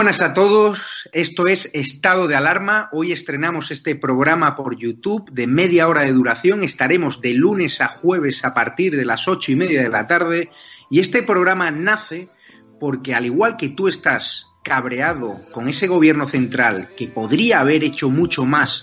buenas a todos, esto es Estado de Alarma. Hoy estrenamos este programa por YouTube de media hora de duración. Estaremos de lunes a jueves a partir de las ocho y media de la tarde. Y este programa nace porque al igual que tú estás cabreado con ese gobierno central que podría haber hecho mucho más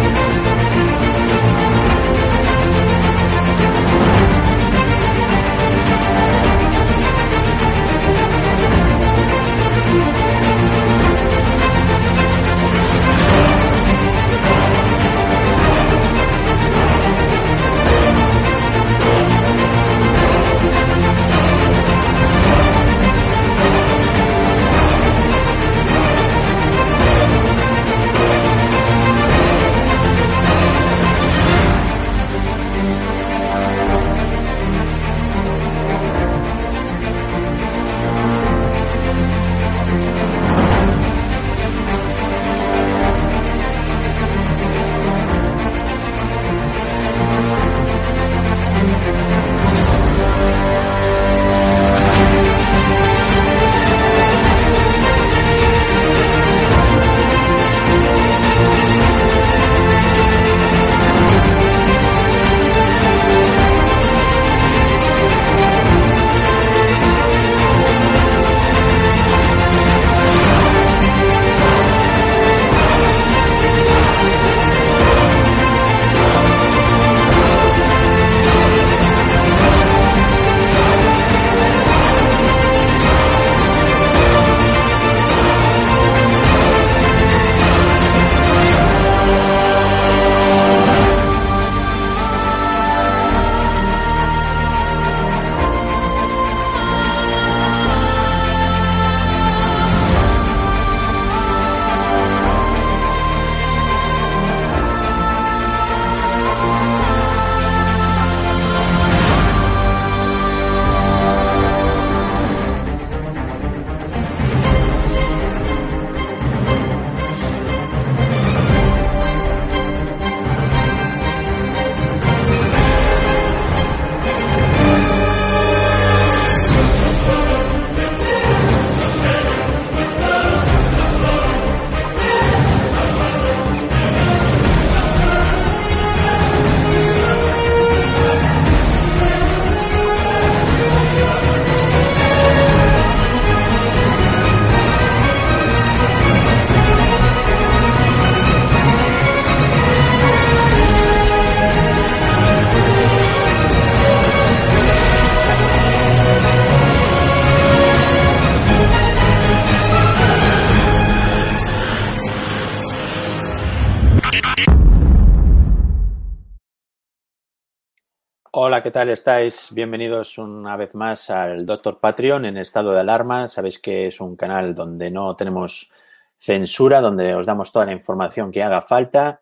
¿Qué tal estáis? Bienvenidos una vez más al Doctor Patreon en estado de alarma. Sabéis que es un canal donde no tenemos censura, donde os damos toda la información que haga falta.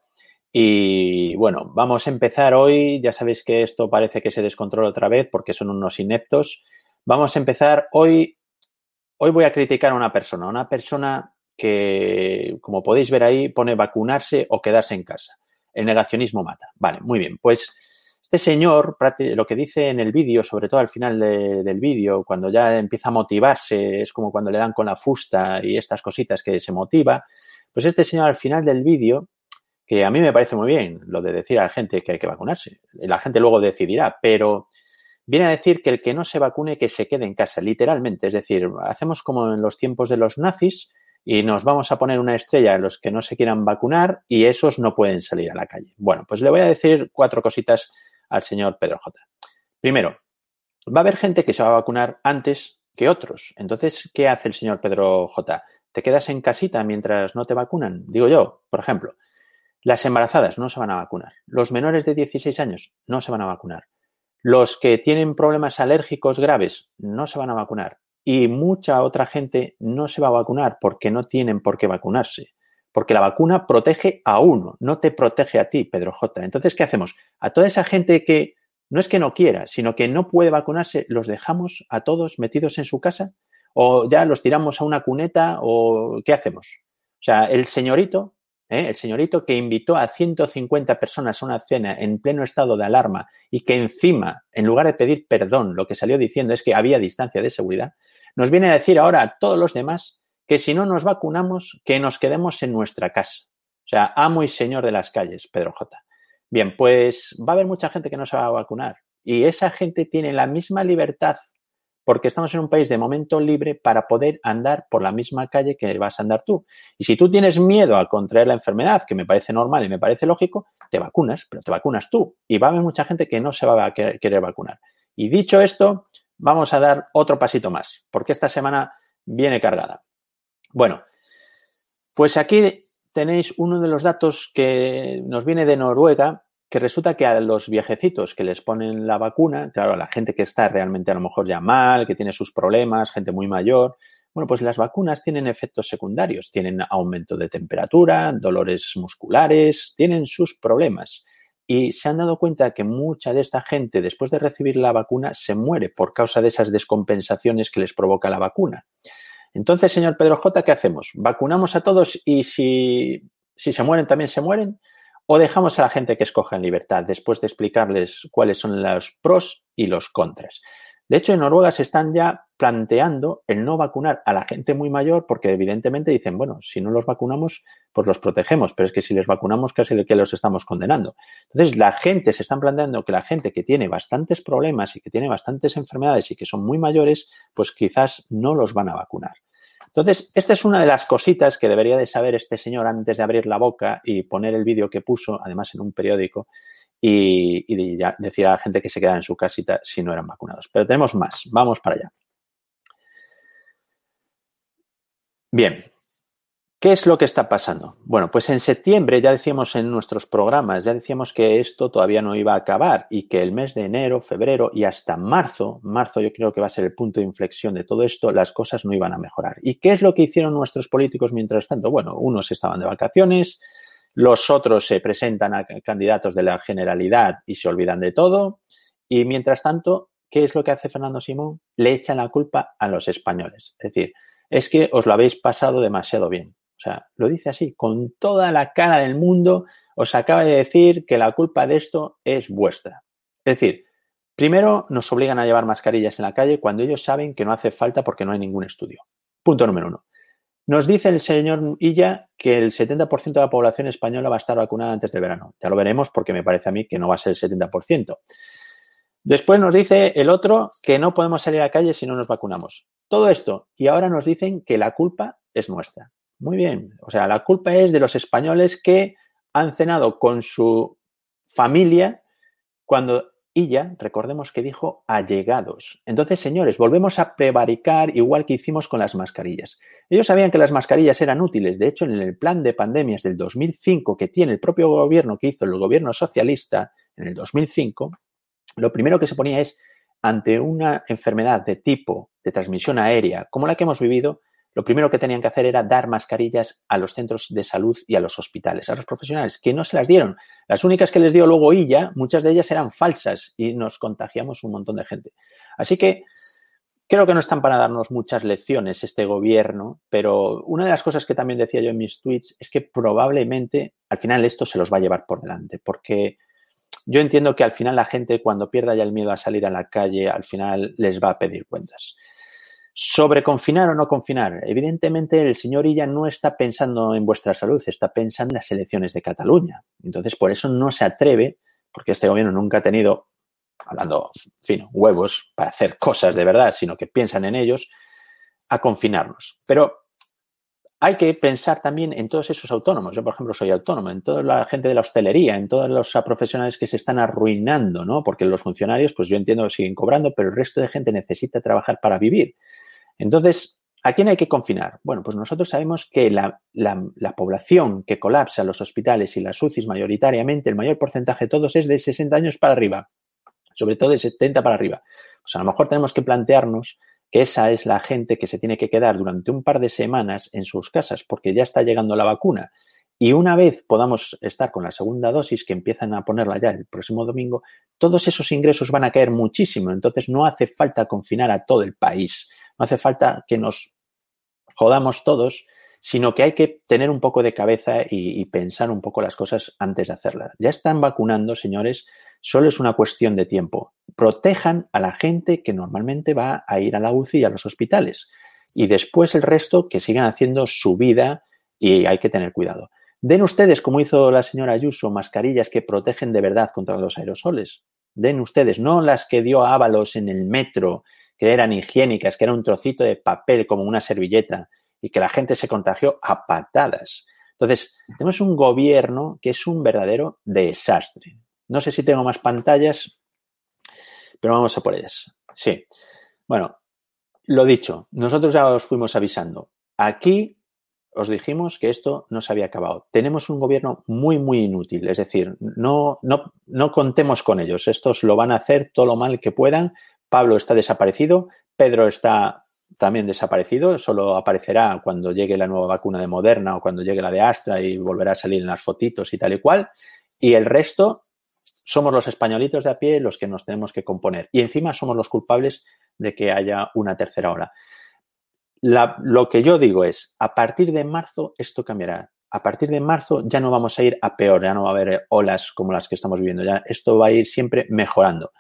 Y bueno, vamos a empezar hoy. Ya sabéis que esto parece que se descontrola otra vez porque son unos ineptos. Vamos a empezar hoy. Hoy voy a criticar a una persona, una persona que, como podéis ver ahí, pone vacunarse o quedarse en casa. El negacionismo mata. Vale, muy bien. Pues este señor, lo que dice en el vídeo, sobre todo al final del vídeo, cuando ya empieza a motivarse, es como cuando le dan con la fusta y estas cositas que se motiva, pues este señor al final del vídeo, que a mí me parece muy bien lo de decir a la gente que hay que vacunarse, la gente luego decidirá, pero viene a decir que el que no se vacune, que se quede en casa, literalmente. Es decir, hacemos como en los tiempos de los nazis, y nos vamos a poner una estrella a los que no se quieran vacunar y esos no pueden salir a la calle. Bueno, pues le voy a decir cuatro cositas al señor Pedro J. Primero, va a haber gente que se va a vacunar antes que otros. Entonces, ¿qué hace el señor Pedro J? ¿Te quedas en casita mientras no te vacunan? Digo yo, por ejemplo, las embarazadas no se van a vacunar. Los menores de 16 años no se van a vacunar. Los que tienen problemas alérgicos graves no se van a vacunar. Y mucha otra gente no se va a vacunar porque no tienen por qué vacunarse. Porque la vacuna protege a uno, no te protege a ti, Pedro J. Entonces, ¿qué hacemos? A toda esa gente que no es que no quiera, sino que no puede vacunarse, ¿los dejamos a todos metidos en su casa? ¿O ya los tiramos a una cuneta? ¿O qué hacemos? O sea, el señorito, ¿eh? el señorito que invitó a 150 personas a una cena en pleno estado de alarma y que encima, en lugar de pedir perdón, lo que salió diciendo es que había distancia de seguridad, nos viene a decir ahora a todos los demás que si no nos vacunamos, que nos quedemos en nuestra casa. O sea, amo y señor de las calles, Pedro J. Bien, pues va a haber mucha gente que no se va a vacunar y esa gente tiene la misma libertad porque estamos en un país de momento libre para poder andar por la misma calle que vas a andar tú. Y si tú tienes miedo a contraer la enfermedad, que me parece normal y me parece lógico, te vacunas, pero te vacunas tú. Y va a haber mucha gente que no se va a querer vacunar. Y dicho esto, vamos a dar otro pasito más, porque esta semana viene cargada. Bueno, pues aquí tenéis uno de los datos que nos viene de Noruega, que resulta que a los viejecitos que les ponen la vacuna, claro, a la gente que está realmente a lo mejor ya mal, que tiene sus problemas, gente muy mayor, bueno, pues las vacunas tienen efectos secundarios, tienen aumento de temperatura, dolores musculares, tienen sus problemas. Y se han dado cuenta que mucha de esta gente, después de recibir la vacuna, se muere por causa de esas descompensaciones que les provoca la vacuna. Entonces, señor Pedro J, ¿qué hacemos? ¿Vacunamos a todos y si, si se mueren también se mueren? ¿O dejamos a la gente que escoja en libertad después de explicarles cuáles son los pros y los contras? De hecho, en Noruega se están ya planteando el no vacunar a la gente muy mayor porque evidentemente dicen, bueno, si no los vacunamos, pues los protegemos, pero es que si les vacunamos casi que los estamos condenando. Entonces, la gente se están planteando que la gente que tiene bastantes problemas y que tiene bastantes enfermedades y que son muy mayores, pues quizás no los van a vacunar. Entonces, esta es una de las cositas que debería de saber este señor antes de abrir la boca y poner el vídeo que puso, además en un periódico, y, decir a la gente que se queda en su casita si no eran vacunados. Pero tenemos más. Vamos para allá. Bien, ¿Qué es lo que está pasando? Bueno, pues en septiembre ya decíamos en nuestros programas, ya decíamos que esto todavía no iba a acabar y que el mes de enero, febrero y hasta marzo, marzo yo creo que va a ser el punto de inflexión de todo esto, las cosas no iban a mejorar. ¿Y qué es lo que hicieron nuestros políticos mientras tanto? Bueno, unos estaban de vacaciones, los otros se presentan a candidatos de la generalidad y se olvidan de todo. Y mientras tanto, ¿qué es lo que hace Fernando Simón? Le echan la culpa a los españoles. Es decir, es que os lo habéis pasado demasiado bien. O sea, lo dice así, con toda la cara del mundo, os acaba de decir que la culpa de esto es vuestra. Es decir, primero nos obligan a llevar mascarillas en la calle cuando ellos saben que no hace falta porque no hay ningún estudio. Punto número uno. Nos dice el señor Illa que el 70% de la población española va a estar vacunada antes del verano. Ya lo veremos porque me parece a mí que no va a ser el 70%. Después nos dice el otro que no podemos salir a la calle si no nos vacunamos. Todo esto. Y ahora nos dicen que la culpa es nuestra. Muy bien. O sea, la culpa es de los españoles que han cenado con su familia cuando ella, recordemos que dijo allegados. Entonces, señores, volvemos a prevaricar igual que hicimos con las mascarillas. Ellos sabían que las mascarillas eran útiles. De hecho, en el plan de pandemias del 2005 que tiene el propio gobierno que hizo el gobierno socialista en el 2005, lo primero que se ponía es, ante una enfermedad de tipo de transmisión aérea como la que hemos vivido, lo primero que tenían que hacer era dar mascarillas a los centros de salud y a los hospitales, a los profesionales, que no se las dieron. Las únicas que les dio luego ella, muchas de ellas eran falsas y nos contagiamos un montón de gente. Así que creo que no están para darnos muchas lecciones este gobierno, pero una de las cosas que también decía yo en mis tweets es que probablemente al final esto se los va a llevar por delante, porque yo entiendo que al final la gente cuando pierda ya el miedo a salir a la calle, al final les va a pedir cuentas. Sobre confinar o no confinar, evidentemente el señor Illa no está pensando en vuestra salud, está pensando en las elecciones de Cataluña. Entonces, por eso no se atreve, porque este gobierno nunca ha tenido, hablando fino, huevos para hacer cosas de verdad, sino que piensan en ellos, a confinarnos. Pero hay que pensar también en todos esos autónomos. Yo, por ejemplo, soy autónomo, en toda la gente de la hostelería, en todos los profesionales que se están arruinando, ¿no? Porque los funcionarios, pues yo entiendo siguen cobrando, pero el resto de gente necesita trabajar para vivir. Entonces, ¿a quién hay que confinar? Bueno, pues nosotros sabemos que la, población que colapsa los hospitales y las UCIs mayoritariamente, el mayor porcentaje de todos es de 60 años para arriba, sobre todo de 70 para arriba. Pues a lo mejor tenemos que plantearnos que esa es la gente que se tiene que quedar durante un par de semanas en sus casas porque ya está llegando la vacuna. Y una vez podamos estar con la segunda dosis, que empiezan a ponerla ya el próximo domingo, todos esos ingresos van a caer muchísimo. Entonces no hace falta confinar a todo el país. No hace falta que nos jodamos todos, sino que hay que tener un poco de cabeza y, pensar un poco las cosas antes de hacerlas. Ya están vacunando, señores, Solo es una cuestión de tiempo. Protejan a la gente que normalmente va a ir a la UCI y a los hospitales. Y después el resto que sigan haciendo su vida y hay que tener cuidado. Den ustedes, como hizo la señora Ayuso, mascarillas que protegen de verdad contra los aerosoles. Den ustedes, no las que dio Ábalos en el metro, que eran higiénicas, que era un trocito de papel como una servilleta y que la gente se contagió a patadas. Entonces, tenemos un gobierno que es un verdadero desastre. No sé si tengo más pantallas, pero vamos a por ellas. Sí. Bueno, lo dicho, nosotros ya os fuimos avisando. Aquí os dijimos que esto no se había acabado. Tenemos un gobierno muy, muy inútil. Es decir, no, no, no contemos con ellos. Estos lo van a hacer todo lo mal que puedan. Pablo está desaparecido. Pedro está también desaparecido. Solo aparecerá cuando llegue la nueva vacuna de Moderna o cuando llegue la de Astra y volverá a salir en las fotitos y tal y cual. Y el resto somos los españolitos de a pie los que nos tenemos que componer. Y encima somos los culpables de que haya una tercera ola. lo que yo digo es, a partir de marzo esto cambiará. A partir de marzo ya no vamos a ir a peor, ya no va a haber olas como las que estamos viviendo, ya esto va a ir siempre mejorando.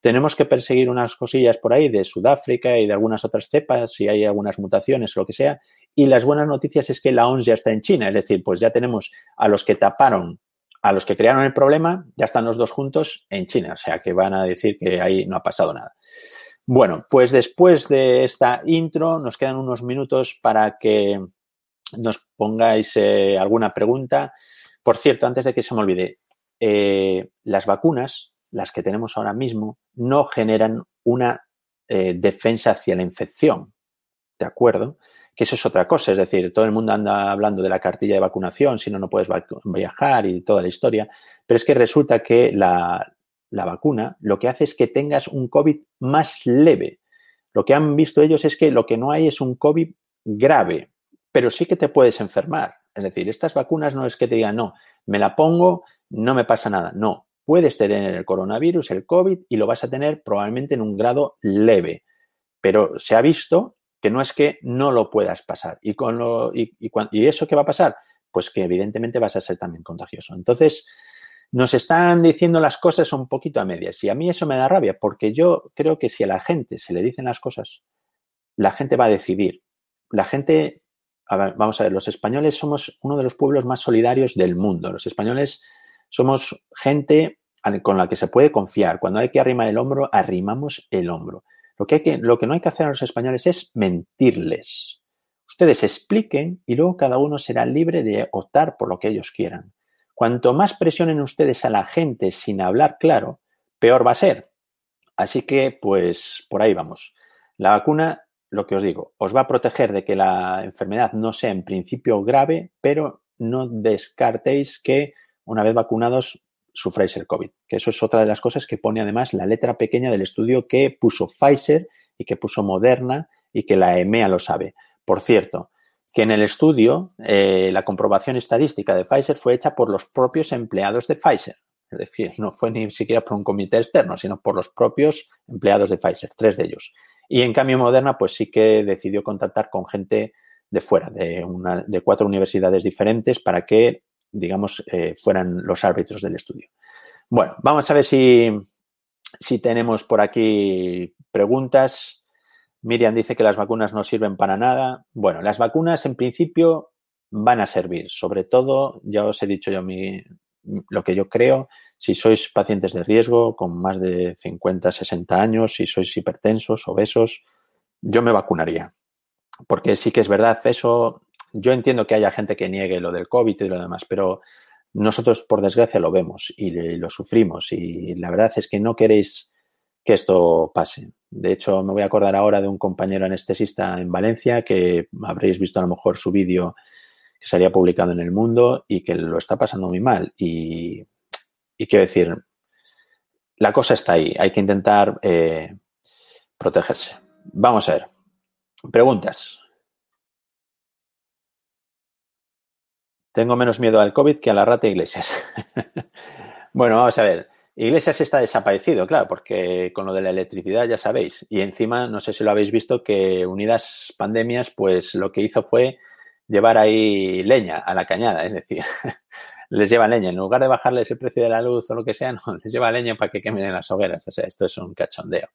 Tenemos que perseguir unas cosillas por ahí de Sudáfrica y de algunas otras cepas, si hay algunas mutaciones o lo que sea. Y las buenas noticias es que la ONS ya está en China, es decir, pues ya tenemos a los que taparon a los que crearon el problema ya están los dos juntos en China, o sea que van a decir que ahí no ha pasado nada. Bueno, pues después de esta intro nos quedan unos minutos para que nos pongáis eh, alguna pregunta. Por cierto, antes de que se me olvide, eh, las vacunas, las que tenemos ahora mismo, no generan una eh, defensa hacia la infección. ¿De acuerdo? que eso es otra cosa. Es decir, todo el mundo anda hablando de la cartilla de vacunación, si no, no puedes viajar y toda la historia. Pero es que resulta que la, la vacuna lo que hace es que tengas un COVID más leve. Lo que han visto ellos es que lo que no hay es un COVID grave, pero sí que te puedes enfermar. Es decir, estas vacunas no es que te digan, no, me la pongo, no me pasa nada. No, puedes tener el coronavirus, el COVID, y lo vas a tener probablemente en un grado leve. Pero se ha visto que no es que no lo puedas pasar. ¿Y, con lo, y, y, eso qué va a pasar? Pues que evidentemente vas a ser también contagioso. Entonces, nos están diciendo las cosas un poquito a medias y a mí eso me da rabia porque yo creo que si a la gente se le dicen las cosas, la gente va a decidir. La gente, vamos a ver, los españoles somos uno de los pueblos más solidarios del mundo. Los españoles somos gente con la que se puede confiar. Cuando hay que arrimar el hombro, arrimamos el hombro. Lo que, hay que, lo que no hay que hacer a los españoles es mentirles. Ustedes expliquen y luego cada uno será libre de optar por lo que ellos quieran. Cuanto más presionen ustedes a la gente sin hablar claro, peor va a ser. Así que, pues, por ahí vamos. La vacuna, lo que os digo, os va a proteger de que la enfermedad no sea en principio grave, pero no descartéis que una vez vacunados su Pfizer COVID. Que eso es otra de las cosas que pone además la letra pequeña del estudio que puso Pfizer y que puso Moderna y que la EMEA lo sabe. Por cierto, que en el estudio eh, la comprobación estadística de Pfizer fue hecha por los propios empleados de Pfizer. Es decir, no fue ni siquiera por un comité externo, sino por los propios empleados de Pfizer, tres de ellos. Y en cambio Moderna, pues sí que decidió contactar con gente de fuera, de, una, de cuatro universidades diferentes, para que, digamos, eh, fueran los árbitros del estudio. Bueno, vamos a ver si, si tenemos por aquí preguntas. Miriam dice que las vacunas no sirven para nada. Bueno, las vacunas en principio van a servir. Sobre todo, ya os he dicho yo mi, lo que yo creo, si sois pacientes de riesgo con más de 50, 60 años, si sois hipertensos, obesos, yo me vacunaría. Porque sí que es verdad, eso, yo entiendo que haya gente que niegue lo del COVID y lo demás, pero nosotros por desgracia lo vemos y lo sufrimos y la verdad es que no queréis que esto pase. De hecho, me voy a acordar ahora de un compañero anestesista en Valencia que habréis visto a lo mejor su vídeo que se publicado en el mundo y que lo está pasando muy mal. Y, quiero decir, la cosa está ahí, hay que intentar eh, protegerse. Vamos a ver. Preguntas. Tengo menos miedo al COVID que a la rata Iglesias. bueno, vamos a ver. Iglesias está desaparecido, claro, porque con lo de la electricidad ya sabéis. Y encima, no sé si lo habéis visto, que unidas pandemias, pues lo que hizo fue llevar ahí leña a la cañada, es decir, les lleva leña. En lugar de bajarles el precio de la luz o lo que sea, no, les lleva leña para que quemen en las hogueras. O sea, esto es un cachondeo.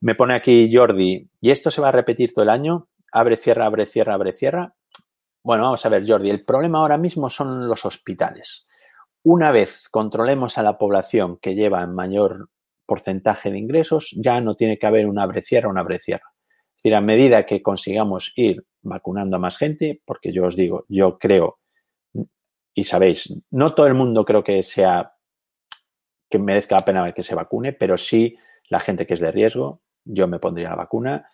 Me pone aquí Jordi, ¿y esto se va a repetir todo el año? Abre, cierra, abre, cierra, abre, cierra. Bueno, vamos a ver, Jordi, el problema ahora mismo son los hospitales. Una vez controlemos a la población que lleva mayor porcentaje de ingresos, ya no tiene que haber un abre, cierra, un abre, cierra. Es decir, a medida que consigamos ir vacunando a más gente, porque yo os digo, yo creo, y sabéis, no todo el mundo creo que sea, que merezca la pena que se vacune, pero sí la gente que es de riesgo, yo me pondría la vacuna.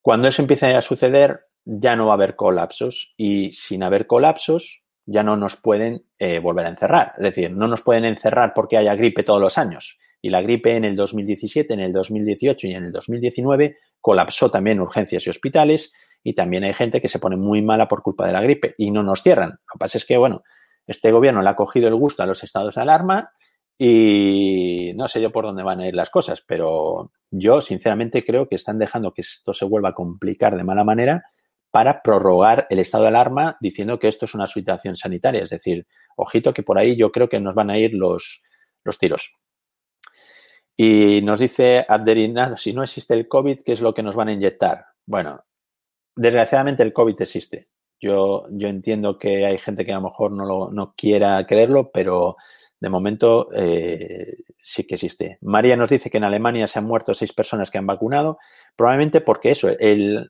Cuando eso empiece a suceder, ya no va a haber colapsos y sin haber colapsos, ya no nos pueden eh, volver a encerrar. Es decir, no nos pueden encerrar porque haya gripe todos los años. Y la gripe en el 2017, en el 2018 y en el 2019 colapsó también urgencias y hospitales y también hay gente que se pone muy mala por culpa de la gripe y no nos cierran. Lo que pasa es que, bueno, este gobierno le ha cogido el gusto a los estados de alarma y no sé yo por dónde van a ir las cosas, pero yo sinceramente creo que están dejando que esto se vuelva a complicar de mala manera para prorrogar el estado de alarma diciendo que esto es una situación sanitaria. Es decir, ojito que por ahí yo creo que nos van a ir los, los tiros. Y nos dice Abderina, si no existe el COVID, ¿qué es lo que nos van a inyectar? Bueno, desgraciadamente el COVID existe. Yo, yo entiendo que hay gente que a lo mejor no, lo, no quiera creerlo, pero de momento eh, sí que existe. María nos dice que en Alemania se han muerto seis personas que han vacunado, probablemente porque eso,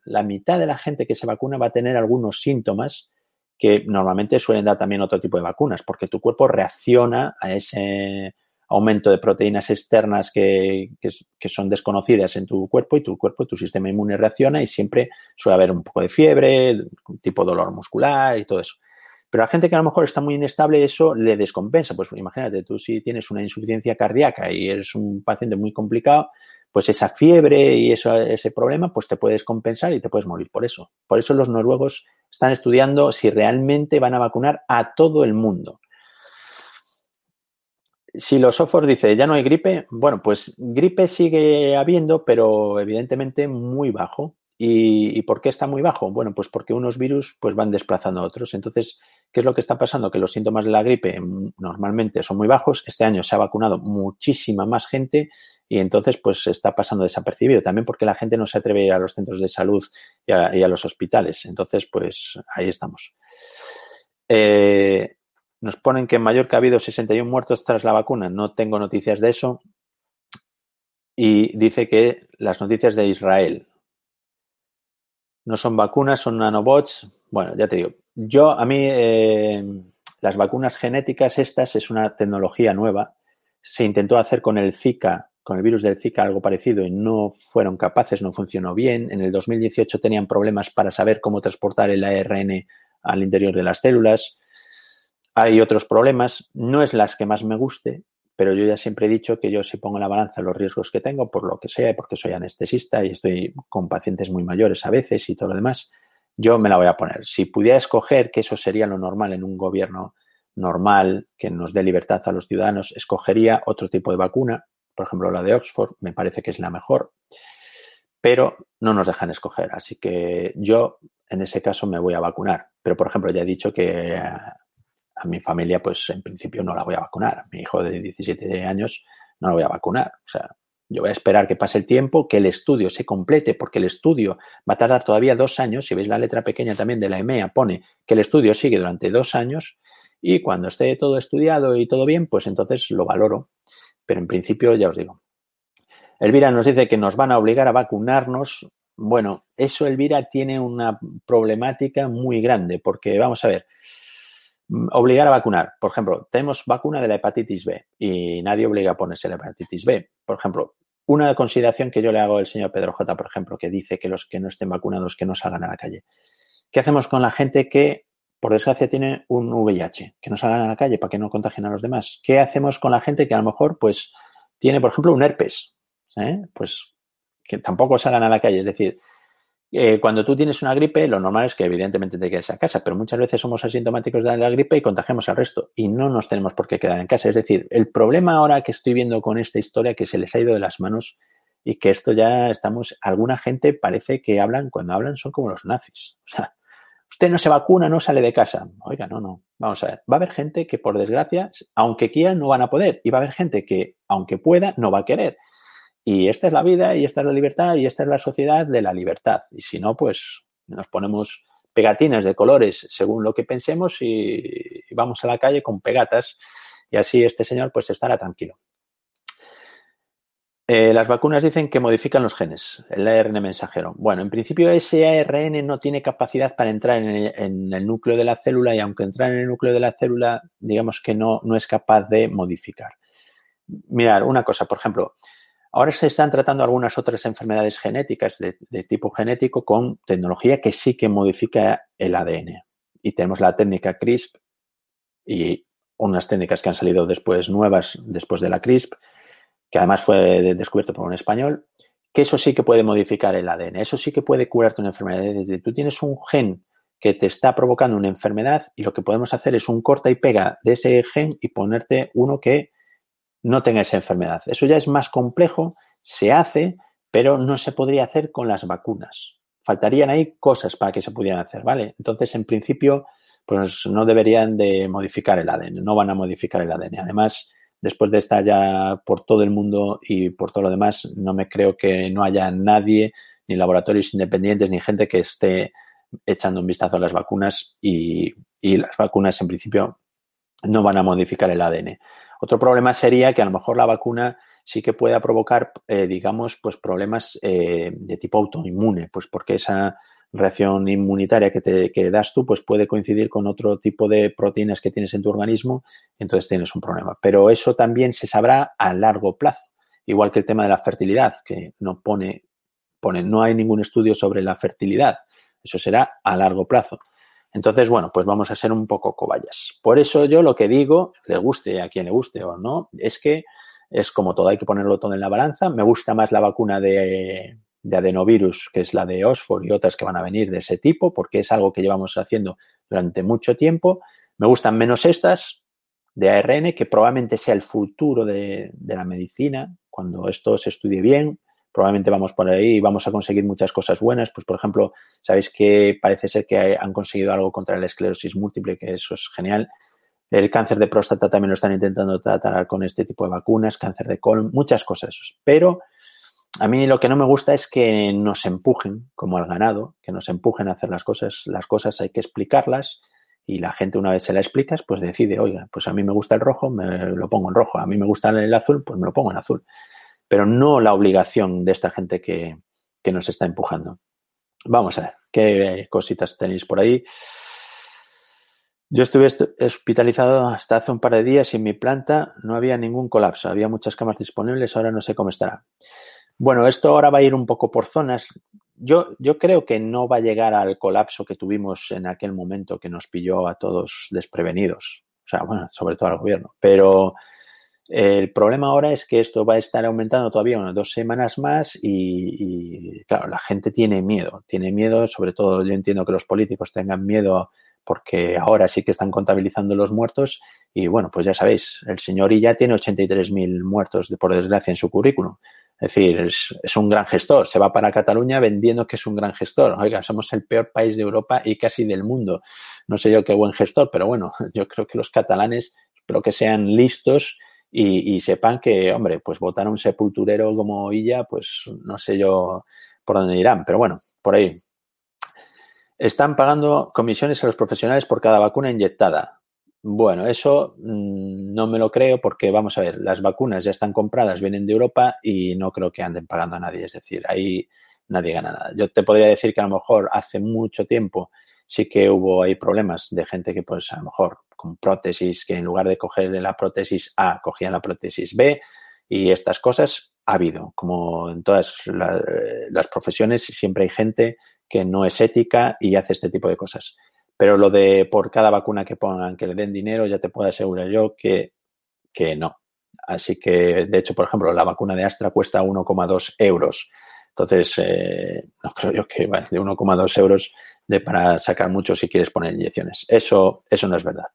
la mitad de la gente que se vacuna va a tener algunos síntomas que normalmente suelen dar también otro tipo de vacunas, porque tu cuerpo reacciona a ese aumento de proteínas externas que, que, son desconocidas en tu cuerpo y tu cuerpo, tu sistema inmune reacciona y siempre suele haber un poco de fiebre, tipo dolor muscular y todo eso. Pero a la gente que a lo mejor está muy inestable, eso le descompensa. Pues imagínate, tú si tienes una insuficiencia cardíaca y eres un paciente muy complicado, pues esa fiebre y eso, ese problema, pues te puedes compensar y te puedes morir por eso. Por eso los noruegos están estudiando si realmente van a vacunar a todo el mundo si los Oxford dice ya no hay gripe, bueno, pues gripe sigue habiendo, pero evidentemente muy bajo. ¿Y, por qué está muy bajo? Bueno, pues porque unos virus pues van desplazando a otros. Entonces, ¿qué es lo que está pasando? Que los síntomas de la gripe normalmente son muy bajos. Este año se ha vacunado muchísima más gente y entonces pues está pasando desapercibido. También porque la gente no se atreve a ir a los centros de salud y a, los hospitales. Entonces, pues ahí estamos. Eh, nos ponen que en Mallorca ha habido 61 muertos tras la vacuna. No tengo noticias de eso. Y dice que las noticias de Israel no son vacunas, son nanobots. Bueno, ya te digo. Yo, a mí, eh, las vacunas genéticas, estas es una tecnología nueva. Se intentó hacer con el Zika, con el virus del Zika, algo parecido y no fueron capaces, no funcionó bien. En el 2018 tenían problemas para saber cómo transportar el ARN al interior de las células Hay otros problemas, no es las que más me guste, pero yo ya siempre he dicho que yo si pongo en la balanza los riesgos que tengo, por lo que sea, porque soy anestesista y estoy con pacientes muy mayores a veces y todo lo demás, yo me la voy a poner. Si pudiera escoger, que eso sería lo normal en un gobierno normal, que nos dé libertad a los ciudadanos, escogería otro tipo de vacuna, por ejemplo la de Oxford, me parece que es la mejor, pero no nos dejan escoger. Así que yo en ese caso me voy a vacunar. Pero, por ejemplo, ya he dicho que a mi familia, pues en principio no la voy a vacunar. Mi hijo de 17 años no la voy a vacunar. O sea, yo voy a esperar que pase el tiempo, que el estudio se complete, porque el estudio va a tardar todavía dos años. Si veis la letra pequeña también de la EMEA, pone que el estudio sigue durante dos años y cuando esté todo estudiado y todo bien, pues entonces lo valoro. Pero en principio, ya os digo. Elvira nos dice que nos van a obligar a vacunarnos. Bueno, eso, Elvira, tiene una problemática muy grande, porque vamos a ver, obligar a vacunar. Por ejemplo, tenemos vacuna de la hepatitis B y nadie obliga a ponerse la hepatitis B. Por ejemplo, una consideración que yo le hago al señor Pedro J, por ejemplo, que dice que los que no estén vacunados que no salgan a la calle. ¿Qué hacemos con la gente que, por desgracia, tiene un VIH? Que no salgan a la calle para que no contagien a los demás. ¿Qué hacemos con la gente que a lo mejor, pues, tiene, por ejemplo, un herpes? ¿Eh? Pues que tampoco salgan a la calle. Es decir, eh, cuando tú tienes una gripe, lo normal es que evidentemente te quedes a casa, pero muchas veces somos asintomáticos de la gripe y contagiamos al resto y no nos tenemos por qué quedar en casa. Es decir, el problema ahora que estoy viendo con esta historia que se les ha ido de las manos y que esto ya estamos, alguna gente parece que hablan, cuando hablan son como los nazis. O sea, usted no se vacuna, no sale de casa. Oiga, no, no. Vamos a ver. Va a haber gente que por desgracia, aunque quiera, no van a poder. Y va a haber gente que, aunque pueda, no va a querer. Y esta es la vida y esta es la libertad y esta es la sociedad de la libertad. Y si no, pues nos ponemos pegatinas de colores según lo que pensemos y vamos a la calle con pegatas y así este señor pues estará tranquilo. Eh, las vacunas dicen que modifican los genes, el ARN mensajero. Bueno, en principio ese ARN no tiene capacidad para entrar en el, núcleo de la célula y aunque entrar en el núcleo de la célula, digamos que no, no es capaz de modificar. Mirar, una cosa, por ejemplo, Ahora se están tratando algunas otras enfermedades genéticas de, tipo genético con tecnología que sí que modifica el ADN. Y tenemos la técnica CRISP y unas técnicas que han salido después nuevas después de la CRISP, que además fue descubierto por un español, que eso sí que puede modificar el ADN, eso sí que puede curarte una enfermedad. Es decir, tú tienes un gen que te está provocando una enfermedad y lo que podemos hacer es un corta y pega de ese gen y ponerte uno que no tenga esa enfermedad. Eso ya es más complejo, se hace, pero no se podría hacer con las vacunas. Faltarían ahí cosas para que se pudieran hacer, ¿vale? Entonces, en principio, pues no deberían de modificar el ADN, no van a modificar el ADN. Además, después de estar ya por todo el mundo y por todo lo demás, no me creo que no haya nadie, ni laboratorios independientes, ni gente que esté echando un vistazo a las vacunas y, y las vacunas en principio no van a modificar el ADN. Otro problema sería que a lo mejor la vacuna sí que pueda provocar, eh, digamos, pues problemas eh, de tipo autoinmune, pues porque esa reacción inmunitaria que te das tú, pues puede coincidir con otro tipo de proteínas que tienes en tu organismo, entonces tienes un problema. Pero eso también se sabrá a largo plazo, igual que el tema de la fertilidad, que no pone, pone, no hay ningún estudio sobre la fertilidad, eso será a largo plazo. Entonces, bueno, pues vamos a ser un poco cobayas. Por eso yo lo que digo, le guste a quien le guste o no, es que es como todo, hay que ponerlo todo en la balanza. Me gusta más la vacuna de, de adenovirus, que es la de Oxford y otras que van a venir de ese tipo, porque es algo que llevamos haciendo durante mucho tiempo. Me gustan menos estas de ARN, que probablemente sea el futuro de la medicina, cuando esto se estudie bien, probablemente vamos por ahí y vamos a conseguir muchas cosas buenas. Pues, por ejemplo, sabéis que parece ser que han conseguido algo contra la esclerosis múltiple, que eso es genial. El cáncer de próstata también lo están intentando tratar con este tipo de vacunas, cáncer de colon, muchas cosas. Pero a mí lo que no me gusta es que nos empujen, como al ganado, que nos empujen a hacer las cosas. Las cosas hay que explicarlas y la gente una vez se la explicas, pues decide, oiga, pues a mí me gusta el rojo, me lo pongo en rojo. A mí me gusta el azul, pues me lo pongo en azul pero no la obligación de esta gente que, que nos está empujando. Vamos a ver, ¿qué cositas tenéis por ahí? Yo estuve hospitalizado hasta hace un par de días y en mi planta no había ningún colapso, había muchas camas disponibles, ahora no sé cómo estará. Bueno, esto ahora va a ir un poco por zonas. Yo, yo creo que no va a llegar al colapso que tuvimos en aquel momento que nos pilló a todos desprevenidos. O sea, bueno, sobre todo al gobierno. Pero el problema ahora es que esto va a estar aumentando todavía unas dos semanas más y, claro, la gente tiene miedo, tiene miedo, sobre todo yo entiendo que los políticos tengan miedo porque ahora sí que están contabilizando los muertos y bueno, pues ya sabéis, el señor ya tiene 83.000 muertos, por desgracia, en su currículum. Es decir, es, un gran gestor. Se va para Cataluña vendiendo que es un gran gestor. Oiga, somos el peor país de Europa y casi del mundo. No sé yo qué buen gestor, pero bueno, yo creo que los catalanes, espero que sean listos y, sepan que, hombre, pues votar a un sepulturero como Illa, pues no sé yo por dónde irán, pero bueno, por ahí. Están pagando comisiones a los profesionales por cada vacuna inyectada. Bueno, eso mmm, no me lo creo porque, vamos a ver, las vacunas ya están compradas, vienen de Europa y no creo que anden pagando a nadie. Es decir, ahí nadie gana nada. Yo te podría decir que a lo mejor hace mucho tiempo sí que hubo ahí problemas de gente que, pues, a lo mejor con prótesis, que en lugar de coger la prótesis A, cogían la prótesis B y estas cosas ha habido. Como en todas la, las profesiones, siempre hay gente que no es ética y hace este tipo de cosas. Pero lo de por cada vacuna que pongan que le den dinero, ya te puedo asegurar yo que, que no. Así que, de hecho, por ejemplo, la vacuna de Astra cuesta 1,2 euros. Entonces, eh, no creo yo que de 1,2 euros de para sacar mucho si quieres poner inyecciones. Eso, eso no es verdad.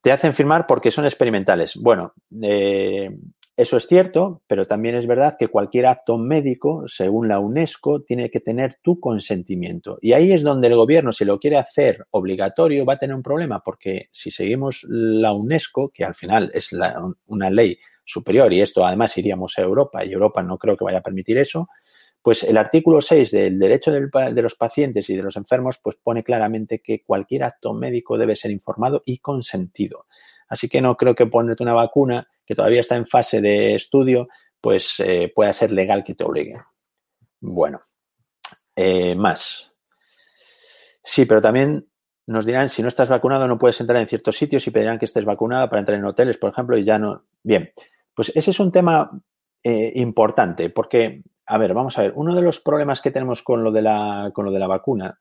Te hacen firmar porque son experimentales. Bueno, eh, eso es cierto, pero también es verdad que cualquier acto médico, según la UNESCO, tiene que tener tu consentimiento. Y ahí es donde el gobierno, si lo quiere hacer obligatorio, va a tener un problema, porque si seguimos la UNESCO, que al final es la, una ley superior, y esto además iríamos a Europa, y Europa no creo que vaya a permitir eso, pues el artículo 6 del derecho de los pacientes y de los enfermos, pues pone claramente que cualquier acto médico debe ser informado y consentido. Así que no creo que ponerte una vacuna que todavía está en fase de estudio, pues eh, pueda ser legal que te obligue. Bueno, eh, más. Sí, pero también nos dirán, si no estás vacunado no puedes entrar en ciertos sitios y pedirán que estés vacunado para entrar en hoteles, por ejemplo, y ya no. Bien, pues ese es un tema eh, importante porque, a ver, vamos a ver, uno de los problemas que tenemos con lo de la, con lo de la vacuna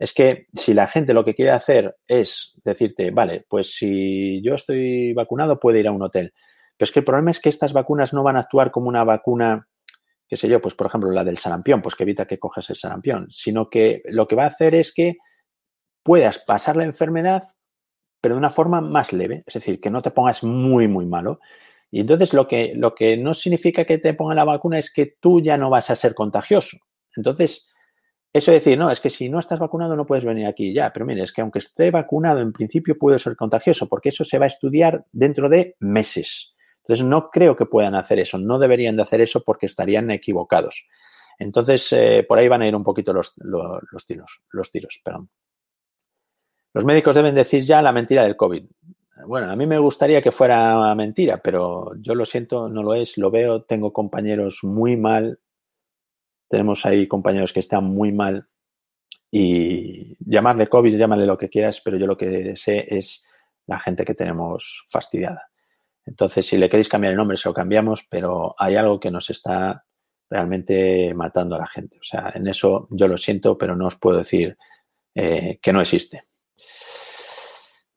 es que si la gente lo que quiere hacer es decirte, vale, pues si yo estoy vacunado puedo ir a un hotel. Pero es que el problema es que estas vacunas no van a actuar como una vacuna, qué sé yo, pues por ejemplo la del sarampión, pues que evita que cojas el sarampión, sino que lo que va a hacer es que puedas pasar la enfermedad, pero de una forma más leve, es decir, que no te pongas muy, muy malo. Y entonces lo que, lo que no significa que te pongan la vacuna es que tú ya no vas a ser contagioso. Entonces, eso es decir, no, es que si no estás vacunado no puedes venir aquí ya, pero mire, es que aunque esté vacunado en principio puede ser contagioso, porque eso se va a estudiar dentro de meses. Entonces, no creo que puedan hacer eso, no deberían de hacer eso porque estarían equivocados. Entonces, eh, por ahí van a ir un poquito los, los, los, tiros, los tiros, perdón. Los médicos deben decir ya la mentira del COVID. Bueno, a mí me gustaría que fuera mentira, pero yo lo siento, no lo es, lo veo, tengo compañeros muy mal, tenemos ahí compañeros que están muy mal y llamarle COVID, llámale lo que quieras, pero yo lo que sé es la gente que tenemos fastidiada. Entonces, si le queréis cambiar el nombre, se lo cambiamos, pero hay algo que nos está realmente matando a la gente. O sea, en eso yo lo siento, pero no os puedo decir eh, que no existe.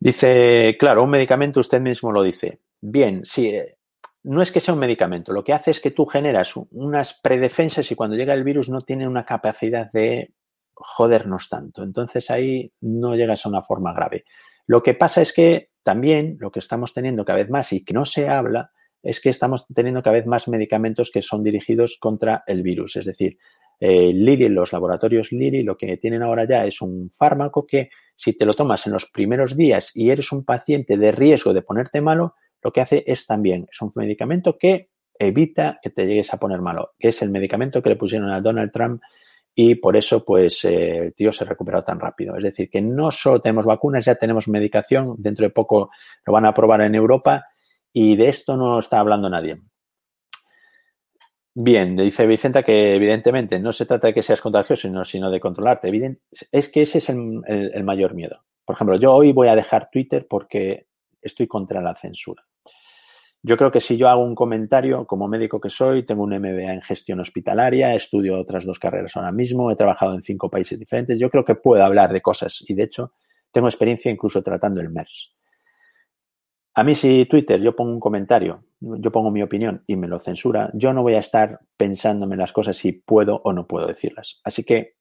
Dice, claro, un medicamento, usted mismo lo dice. Bien, sí, eh, no es que sea un medicamento, lo que hace es que tú generas unas predefensas y cuando llega el virus no tiene una capacidad de jodernos tanto. Entonces ahí no llegas a una forma grave. Lo que pasa es que también lo que estamos teniendo cada vez más y que no se habla es que estamos teniendo cada vez más medicamentos que son dirigidos contra el virus. Es decir, eh, Lilly, los laboratorios Lilly, lo que tienen ahora ya es un fármaco que si te lo tomas en los primeros días y eres un paciente de riesgo de ponerte malo, lo que hace es también, es un medicamento que evita que te llegues a poner malo, que es el medicamento que le pusieron a Donald Trump y por eso pues eh, el tío se recuperó tan rápido. Es decir, que no solo tenemos vacunas, ya tenemos medicación, dentro de poco lo van a aprobar en Europa y de esto no está hablando nadie. Bien, dice Vicenta que evidentemente no se trata de que seas contagioso, sino, de controlarte. Es que ese es el, el, el mayor miedo. Por ejemplo, yo hoy voy a dejar Twitter porque estoy contra la censura. Yo creo que si yo hago un comentario, como médico que soy, tengo un MBA en gestión hospitalaria, estudio otras dos carreras ahora mismo, he trabajado en cinco países diferentes, yo creo que puedo hablar de cosas y de hecho tengo experiencia incluso tratando el MERS. A mí si Twitter yo pongo un comentario, yo pongo mi opinión y me lo censura, yo no voy a estar pensándome las cosas si puedo o no puedo decirlas. Así que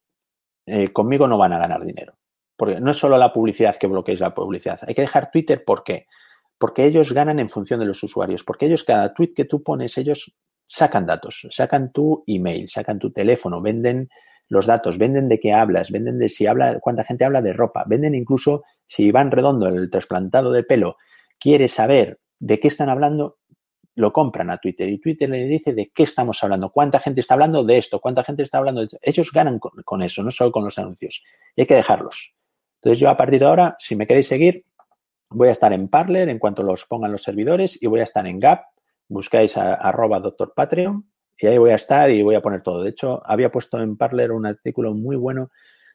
eh, conmigo no van a ganar dinero. Porque no es solo la publicidad que bloqueéis la publicidad. Hay que dejar Twitter, ¿por qué? Porque ellos ganan en función de los usuarios. Porque ellos, cada tweet que tú pones, ellos sacan datos, sacan tu email, sacan tu teléfono, venden los datos, venden de qué hablas, venden de si habla, cuánta gente habla de ropa, venden incluso si Iván Redondo, el trasplantado de pelo, quiere saber de qué están hablando, lo compran a Twitter y Twitter le dice de qué estamos hablando, cuánta gente está hablando de esto, cuánta gente está hablando de esto. Ellos ganan con, eso, no solo con los anuncios. Y hay que dejarlos. Entonces yo a partir de ahora, si me queréis seguir, voy a estar en Parler en cuanto los pongan los servidores y voy a estar en Gap. Buscáis a, arroba doctor Patreon y ahí voy a estar y voy a poner todo. De hecho, había puesto en Parler un artículo muy bueno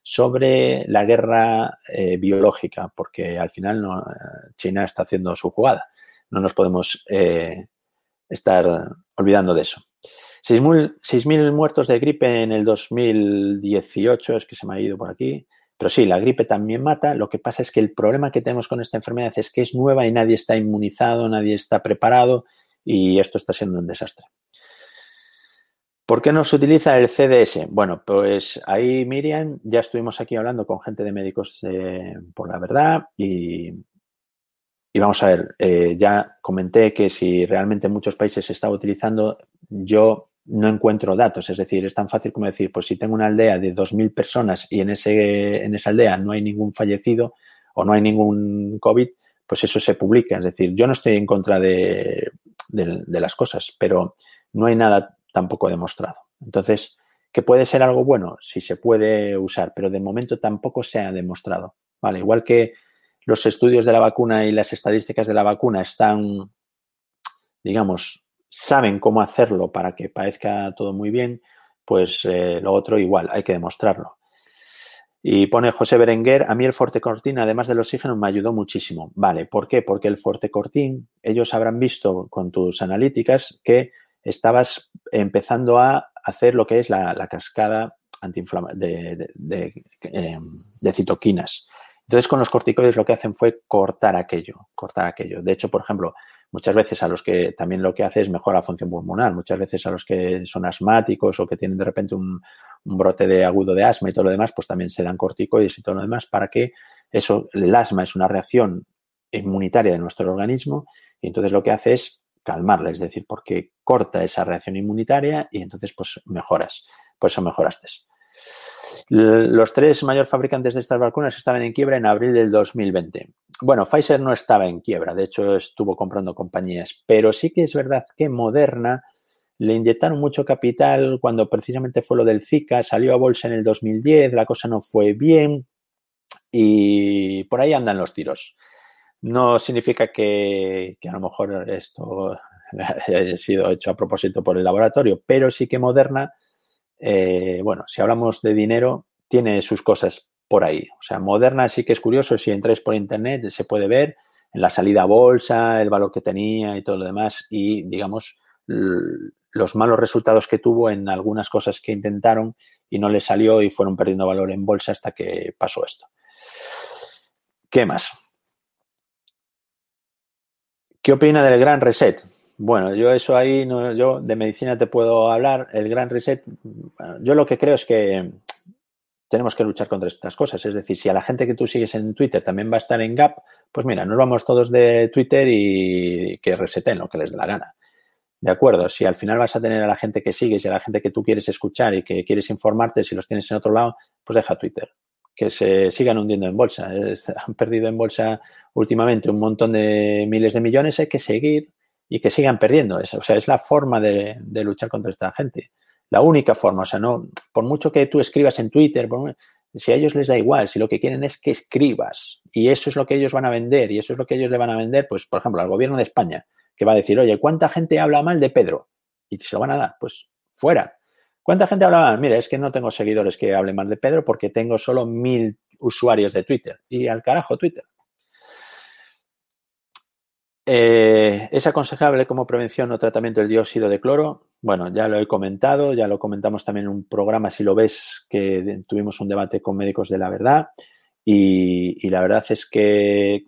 sobre la guerra eh, biológica, porque al final China está haciendo su jugada. No nos podemos eh, estar olvidando de eso. 6.000 muertos de gripe en el 2018, es que se me ha ido por aquí. Pero sí, la gripe también mata. Lo que pasa es que el problema que tenemos con esta enfermedad es que es nueva y nadie está inmunizado, nadie está preparado y esto está siendo un desastre. ¿Por qué no se utiliza el CDS? Bueno, pues ahí, Miriam, ya estuvimos aquí hablando con gente de médicos por la verdad y, vamos a ver, eh, ya comenté que si realmente en muchos países se está utilizando, yo no encuentro datos. Es decir, es tan fácil como decir, pues si tengo una aldea de 2.000 personas y en, ese, en esa aldea no hay ningún fallecido o no hay ningún COVID, pues eso se publica. Es decir, yo no estoy en contra de, de las cosas, pero no hay nada tampoco demostrado. Entonces, que puede ser algo bueno, si se puede usar, pero de momento tampoco se ha demostrado. Vale, igual que los estudios de la vacuna y las estadísticas de la vacuna están, digamos, saben cómo hacerlo para que parezca todo muy bien, pues eh, lo otro igual, hay que demostrarlo. Y pone José Berenguer, a mí el Forte Cortín, además del oxígeno, me ayudó muchísimo. Vale, ¿por qué? Porque el Forte Cortín, ellos habrán visto con tus analíticas que estabas empezando a hacer lo que es la, cascada de, em, de, citoquinas. Entonces, con los corticoides lo que hacen fue cortar aquello, cortar aquello. De hecho, por ejemplo, muchas veces a los que también lo que hace es mejorar la función pulmonar, muchas veces a los que son asmáticos o que tienen de repente un, un, brote de agudo de asma y todo lo demás, pues también se dan corticoides y todo lo demás para que eso, el asma es una reacción inmunitaria de nuestro organismo y entonces lo que hace es calmarla, es decir, porque corta esa reacción inmunitaria y entonces pues mejoras. Por eso mejoraste. Los tres mayores fabricantes de estas vacunas estaban en quiebra en abril del 2020. Bueno, Pfizer no estaba en quiebra, de hecho estuvo comprando compañías, pero sí que es verdad que Moderna le inyectaron mucho capital cuando precisamente fue lo del Zika, salió a bolsa en el 2010, la cosa no fue bien y por ahí andan los tiros. No significa que, a lo mejor esto haya sido hecho a propósito por el laboratorio, pero sí que Moderna, eh, bueno, si hablamos de dinero, tiene sus cosas por ahí. O sea, Moderna sí que es curioso, si entráis por internet se puede ver en la salida a bolsa, el valor que tenía y todo lo demás y, digamos, los malos resultados que tuvo en algunas cosas que intentaron y no le salió y fueron perdiendo valor en bolsa hasta que pasó esto. ¿Qué más? ¿Qué opina del gran reset? Bueno, yo eso ahí, no, yo de medicina te puedo hablar. El gran reset, yo lo que creo es que tenemos que luchar contra estas cosas. Es decir, si a la gente que tú sigues en Twitter también va a estar en Gap, pues mira, nos vamos todos de Twitter y que reseten lo que les dé la gana. De acuerdo, si al final vas a tener a la gente que sigues y a la gente que tú quieres escuchar y que quieres informarte, si los tienes en otro lado, pues deja Twitter que se sigan hundiendo en bolsa. han perdido en bolsa últimamente un montón de miles de millones, hay que seguir y que sigan perdiendo. O sea, es la forma de, luchar contra esta gente. La única forma, o sea, no, por mucho que tú escribas en Twitter, si a ellos les da igual, si lo que quieren es que escribas y eso es lo que ellos van a vender y eso es lo que ellos le van a vender, pues, por ejemplo, al gobierno de España, que va a decir, oye, ¿cuánta gente habla mal de Pedro? Y se lo van a dar, pues fuera. ¿Cuánta gente hablaba? Mira, es que no tengo seguidores que hablen mal de Pedro porque tengo solo mil usuarios de Twitter. Y al carajo Twitter. Eh, ¿Es aconsejable como prevención o tratamiento el dióxido de cloro? Bueno, ya lo he comentado, ya lo comentamos también en un programa, si lo ves, que tuvimos un debate con médicos de la verdad. Y, y la verdad es que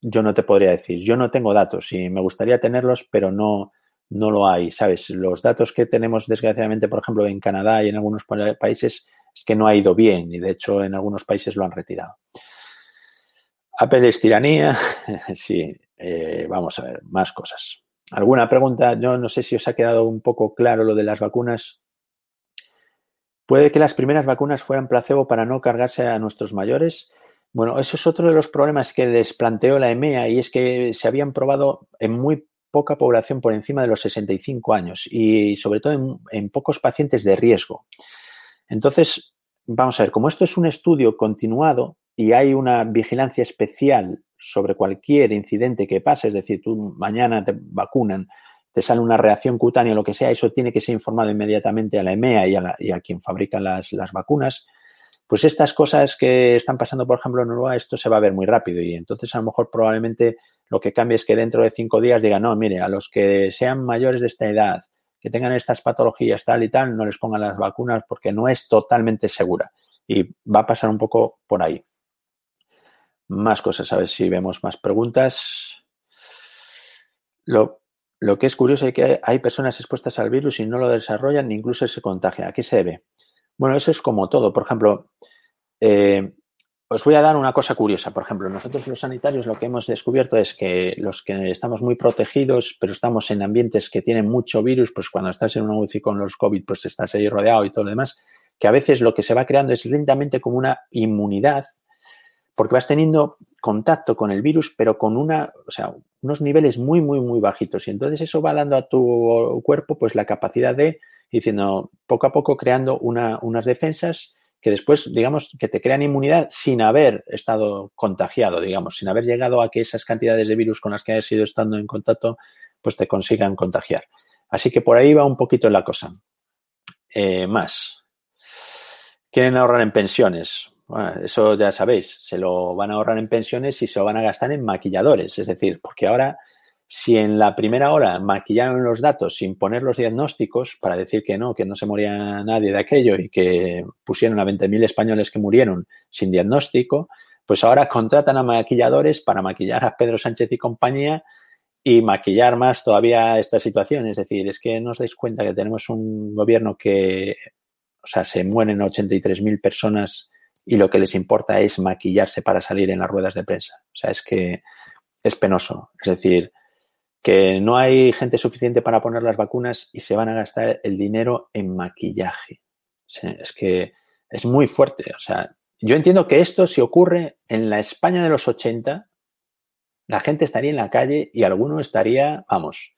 yo no te podría decir. Yo no tengo datos y me gustaría tenerlos, pero no, no lo hay, ¿sabes? Los datos que tenemos, desgraciadamente, por ejemplo, en Canadá y en algunos países, es que no ha ido bien y, de hecho, en algunos países lo han retirado. Apple es tiranía. sí, eh, vamos a ver, más cosas. ¿Alguna pregunta? Yo no sé si os ha quedado un poco claro lo de las vacunas. ¿Puede que las primeras vacunas fueran placebo para no cargarse a nuestros mayores? Bueno, eso es otro de los problemas que les planteó la EMEA y es que se habían probado en muy poca población por encima de los 65 años y sobre todo en, pocos pacientes de riesgo. Entonces, vamos a ver, como esto es un estudio continuado y hay una vigilancia especial sobre cualquier incidente que pase, es decir, tú mañana te vacunan, te sale una reacción cutánea o lo que sea, eso tiene que ser informado inmediatamente a la EMEA y a, quien fabrica las, las, vacunas. Pues estas cosas que están pasando, por ejemplo, en Uruguay, esto se va a ver muy rápido y entonces a lo mejor probablemente lo que cambie es que dentro de cinco días digan, no, mire, a los que sean mayores de esta edad, que tengan estas patologías tal y tal, no les pongan las vacunas porque no es totalmente segura. Y va a pasar un poco por ahí. Más cosas, a ver si vemos más preguntas. Lo, que es curioso es que hay personas expuestas al virus y no lo desarrollan ni incluso se contagian. ¿A qué se debe? Bueno, eso es como todo. Por ejemplo, eh, os voy a dar una cosa curiosa. Por ejemplo, nosotros los sanitarios lo que hemos descubierto es que los que estamos muy protegidos, pero estamos en ambientes que tienen mucho virus, pues cuando estás en una UCI con los COVID, pues estás ahí rodeado y todo lo demás, que a veces lo que se va creando es lentamente como una inmunidad, porque vas teniendo contacto con el virus, pero con una, o sea, unos niveles muy, muy, muy bajitos. Y entonces eso va dando a tu cuerpo pues la capacidad de, diciendo, poco a poco creando una, unas defensas que después, digamos, que te crean inmunidad sin haber estado contagiado, digamos, sin haber llegado a que esas cantidades de virus con las que hayas ido estando en contacto, pues te consigan contagiar. Así que por ahí va un poquito la cosa. Eh, más. ¿Quieren ahorrar en pensiones? eso ya sabéis, se lo van a ahorrar en pensiones y se lo van a gastar en maquilladores. Es decir, porque ahora si en la primera hora maquillaron los datos sin poner los diagnósticos para decir que no, que no se moría nadie de aquello y que pusieron a 20.000 españoles que murieron sin diagnóstico, pues ahora contratan a maquilladores para maquillar a Pedro Sánchez y compañía y maquillar más todavía esta situación. Es decir, es que no os dais cuenta que tenemos un gobierno que, o sea, se mueren 83.000 personas y lo que les importa es maquillarse para salir en las ruedas de prensa. O sea, es que es penoso. Es decir, que no hay gente suficiente para poner las vacunas y se van a gastar el dinero en maquillaje. es que es muy fuerte. O sea, yo entiendo que esto si ocurre en la España de los 80, la gente estaría en la calle y alguno estaría, vamos,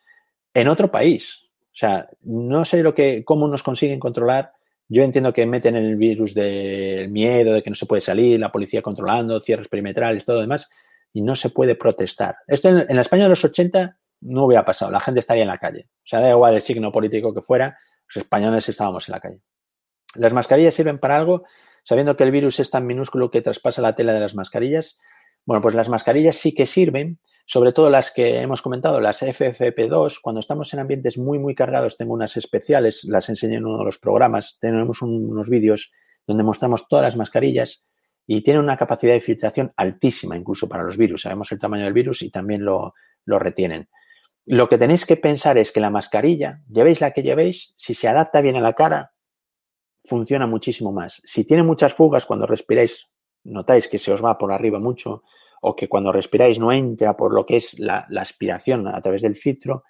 en otro país. O sea, no sé lo que, cómo nos consiguen controlar. Yo entiendo que meten el virus del miedo, de que no se puede salir, la policía controlando, cierres perimetrales, todo lo demás, y no se puede protestar. Esto en, en la España de los 80 no hubiera pasado, la gente estaría en la calle. O sea, da igual el signo político que fuera, los españoles estábamos en la calle. ¿Las mascarillas sirven para algo? Sabiendo que el virus es tan minúsculo que traspasa la tela de las mascarillas. Bueno, pues las mascarillas sí que sirven, sobre todo las que hemos comentado, las FFP2. Cuando estamos en ambientes muy, muy cargados, tengo unas especiales, las enseñé en uno de los programas. Tenemos unos vídeos donde mostramos todas las mascarillas y tienen una capacidad de filtración altísima, incluso para los virus. Sabemos el tamaño del virus y también lo, lo retienen. Lo que tenéis que pensar es que la mascarilla, llevéis la que llevéis, si se adapta bien a la cara, funciona muchísimo más. Si tiene muchas fugas cuando respiráis, notáis que se os va por arriba mucho, o que cuando respiráis no entra por lo que es la, aspiración a través del filtro,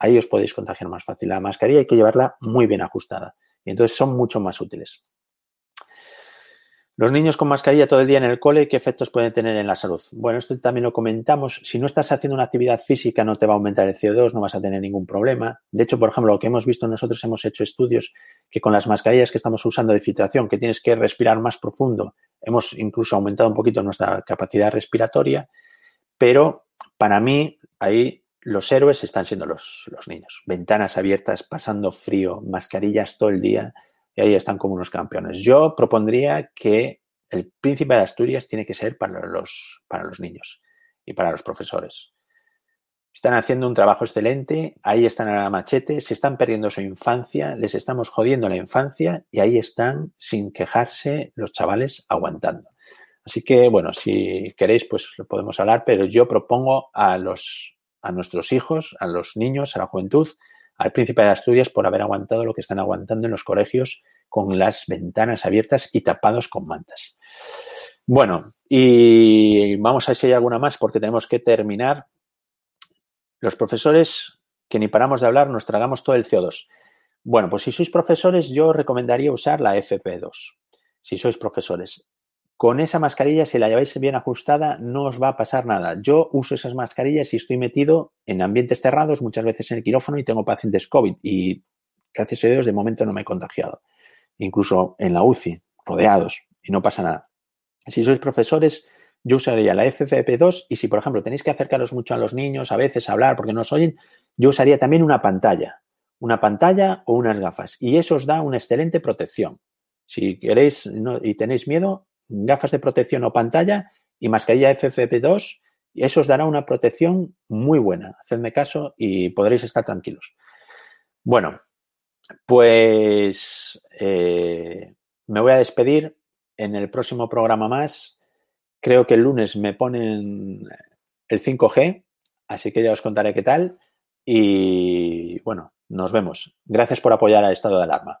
ahí os podéis contagiar más fácil. La mascarilla hay que llevarla muy bien ajustada y entonces son mucho más útiles. Los niños con mascarilla todo el día en el cole, ¿qué efectos pueden tener en la salud? Bueno, esto también lo comentamos. Si no estás haciendo una actividad física, no te va a aumentar el CO2, no vas a tener ningún problema. De hecho, por ejemplo, lo que hemos visto nosotros, hemos hecho estudios que con las mascarillas que estamos usando de filtración, que tienes que respirar más profundo, hemos incluso aumentado un poquito nuestra capacidad respiratoria, pero para mí ahí los héroes están siendo los, los niños. Ventanas abiertas, pasando frío, mascarillas todo el día y ahí están como unos campeones. Yo propondría que el príncipe de Asturias tiene que ser para los, para los niños y para los profesores. Están haciendo un trabajo excelente, ahí están a la machete, se están perdiendo su infancia, les estamos jodiendo la infancia y ahí están sin quejarse los chavales aguantando. Así que, bueno, si queréis, pues lo podemos hablar, pero yo propongo a los a nuestros hijos, a los niños, a la juventud, al príncipe de Asturias por haber aguantado lo que están aguantando en los colegios con las ventanas abiertas y tapados con mantas. Bueno, y vamos a ver si hay alguna más porque tenemos que terminar. Los profesores, que ni paramos de hablar, nos tragamos todo el CO2. Bueno, pues si sois profesores, yo recomendaría usar la FP2. Si sois profesores. Con esa mascarilla, si la lleváis bien ajustada, no os va a pasar nada. Yo uso esas mascarillas y estoy metido en ambientes cerrados, muchas veces en el quirófano y tengo pacientes COVID y gracias a Dios de momento no me he contagiado. Incluso en la UCI, rodeados, y no pasa nada. Si sois profesores, yo usaría la FFP2 y si, por ejemplo, tenéis que acercaros mucho a los niños, a veces hablar porque no os oyen, yo usaría también una pantalla, una pantalla o unas gafas y eso os da una excelente protección. Si queréis y tenéis miedo, gafas de protección o pantalla y mascarilla FFP2 y eso os dará una protección muy buena. Hacedme caso y podréis estar tranquilos. Bueno, pues eh, me voy a despedir. En el próximo programa más, creo que el lunes me ponen el 5G, así que ya os contaré qué tal. Y bueno, nos vemos. Gracias por apoyar al estado de alarma.